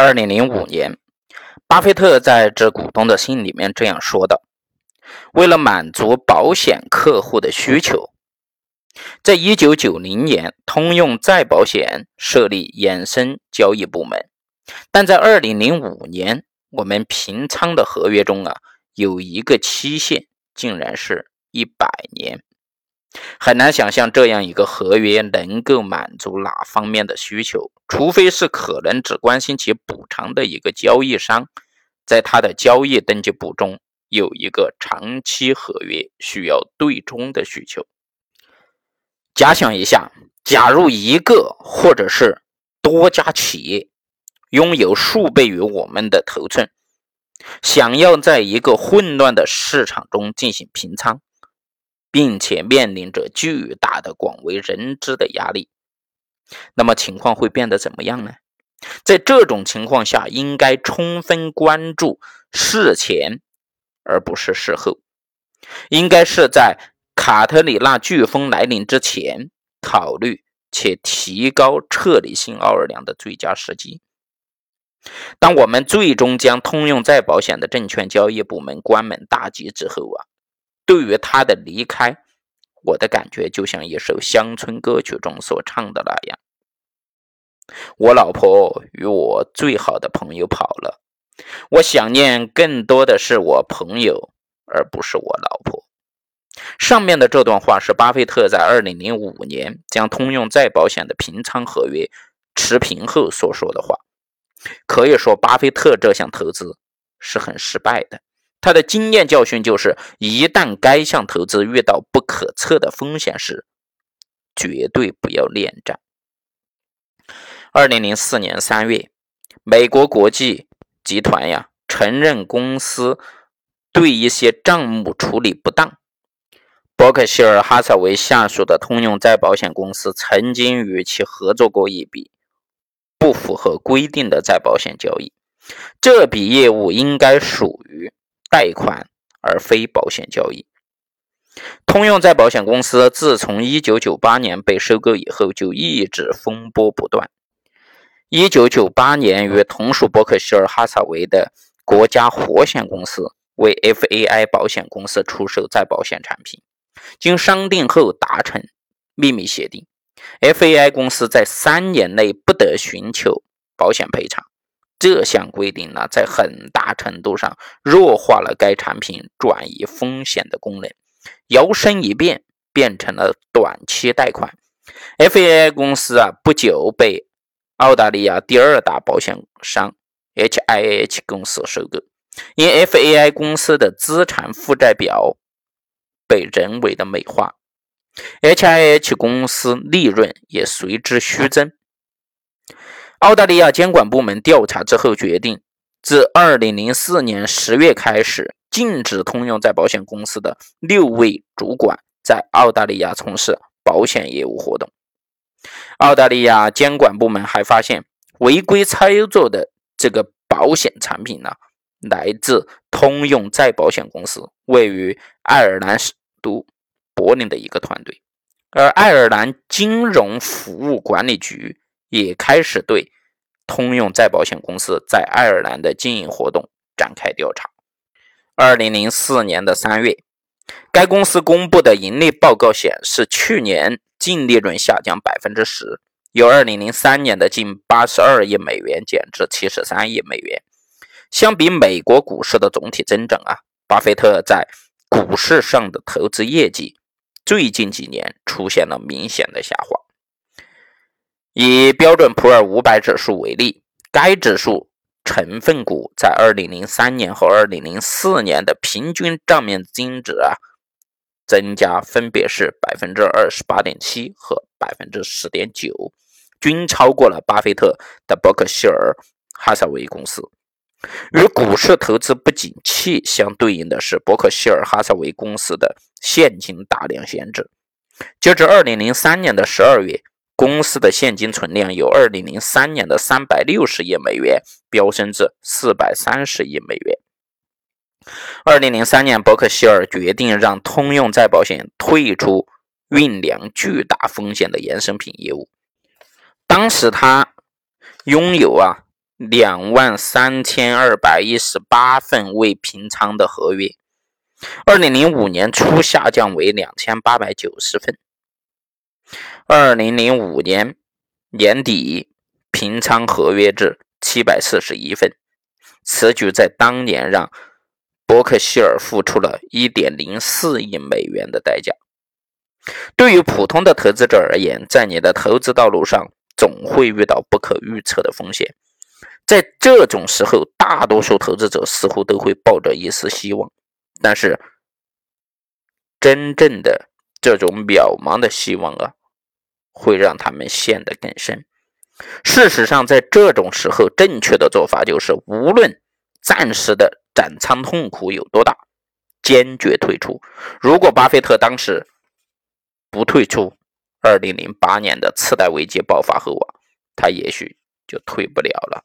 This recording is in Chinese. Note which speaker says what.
Speaker 1: 二零零五年，巴菲特在致股东的信里面这样说的：“为了满足保险客户的需求，在一九九零年，通用再保险设立衍生交易部门，但在二零零五年，我们平仓的合约中啊，有一个期限，竟然是一百年。”很难想象这样一个合约能够满足哪方面的需求，除非是可能只关心其补偿的一个交易商，在他的交易登记簿中有一个长期合约需要对冲的需求。假想一下，假如一个或者是多家企业拥有数倍于我们的头寸，想要在一个混乱的市场中进行平仓。并且面临着巨大的、广为人知的压力，那么情况会变得怎么样呢？在这种情况下，应该充分关注事前，而不是事后。应该是在卡特里娜飓风来临之前考虑且提高撤离新奥尔良的最佳时机。当我们最终将通用再保险的证券交易部门关门大吉之后啊！对于他的离开，我的感觉就像一首乡村歌曲中所唱的那样：“我老婆与我最好的朋友跑了，我想念更多的是我朋友，而不是我老婆。”上面的这段话是巴菲特在二零零五年将通用再保险的平仓合约持平后所说的话。可以说，巴菲特这项投资是很失败的。他的经验教训就是：一旦该项投资遇到不可测的风险时，绝对不要恋战。二零零四年三月，美国国际集团呀承认公司对一些账目处理不当。伯克希尔哈撒韦下属的通用再保险公司曾经与其合作过一笔不符合规定的再保险交易，这笔业务应该属于。贷款而非保险交易。通用再保险公司自从1998年被收购以后，就一直风波不断。1998年，与同属伯克希尔哈撒韦的国家活险公司为 FAI 保险公司出售再保险产品，经商定后达成秘密协定，FAI 公司在三年内不得寻求保险赔偿。这项规定呢，在很大程度上弱化了该产品转移风险的功能，摇身一变变成了短期贷款。FAI 公司啊，不久被澳大利亚第二大保险商 HIH 公司收购，因 FAI 公司的资产负债表被人为的美化，HIH 公司利润也随之虚增。澳大利亚监管部门调查之后决定，自2004年10月开始，禁止通用再保险公司的六位主管在澳大利亚从事保险业务活动。澳大利亚监管部门还发现，违规操作的这个保险产品呢，来自通用再保险公司位于爱尔兰首都柏林的一个团队，而爱尔兰金融服务管理局。也开始对通用再保险公司在爱尔兰的经营活动展开调查。二零零四年的三月，该公司公布的盈利报告显示，去年净利润下降百分之十，由二零零三年的近八十二亿美元减至七十三亿美元。相比美国股市的总体增长啊，巴菲特在股市上的投资业绩最近几年出现了明显的下滑。以标准普尔五百指数为例，该指数成分股在二零零三年和二零零四年的平均账面资金值啊，增加分别是百分之二十八点七和百分之十点九，均超过了巴菲特的伯克希尔哈撒韦公司。与股市投资不景气相对应的是，伯克希尔哈撒韦公司的现金大量闲置。截至二零零三年的十二月。公司的现金存量由二零零三年的三百六十亿美元飙升至四百三十亿美元。二零零三年，伯克希尔决定让通用再保险退出蕴酿巨大风险的衍生品业务。当时，他拥有啊两万三千二百一十八份未平仓的合约，二零零五年初下降为两千八百九十份，二零零五年年底平仓合约至七百四十一份，此举在当年让伯克希尔付出了一点零四亿美元的代价。对于普通的投资者而言，在你的投资道路上总会遇到不可预测的风险。在这种时候，大多数投资者似乎都会抱着一丝希望，但是真正的这种渺茫的希望啊，会让他们陷得更深。事实上，在这种时候，正确的做法就是，无论暂时的斩仓痛苦有多大，坚决退出。如果巴菲特当时，不退出，二零零八年的次贷危机爆发后啊，他也许就退不了了。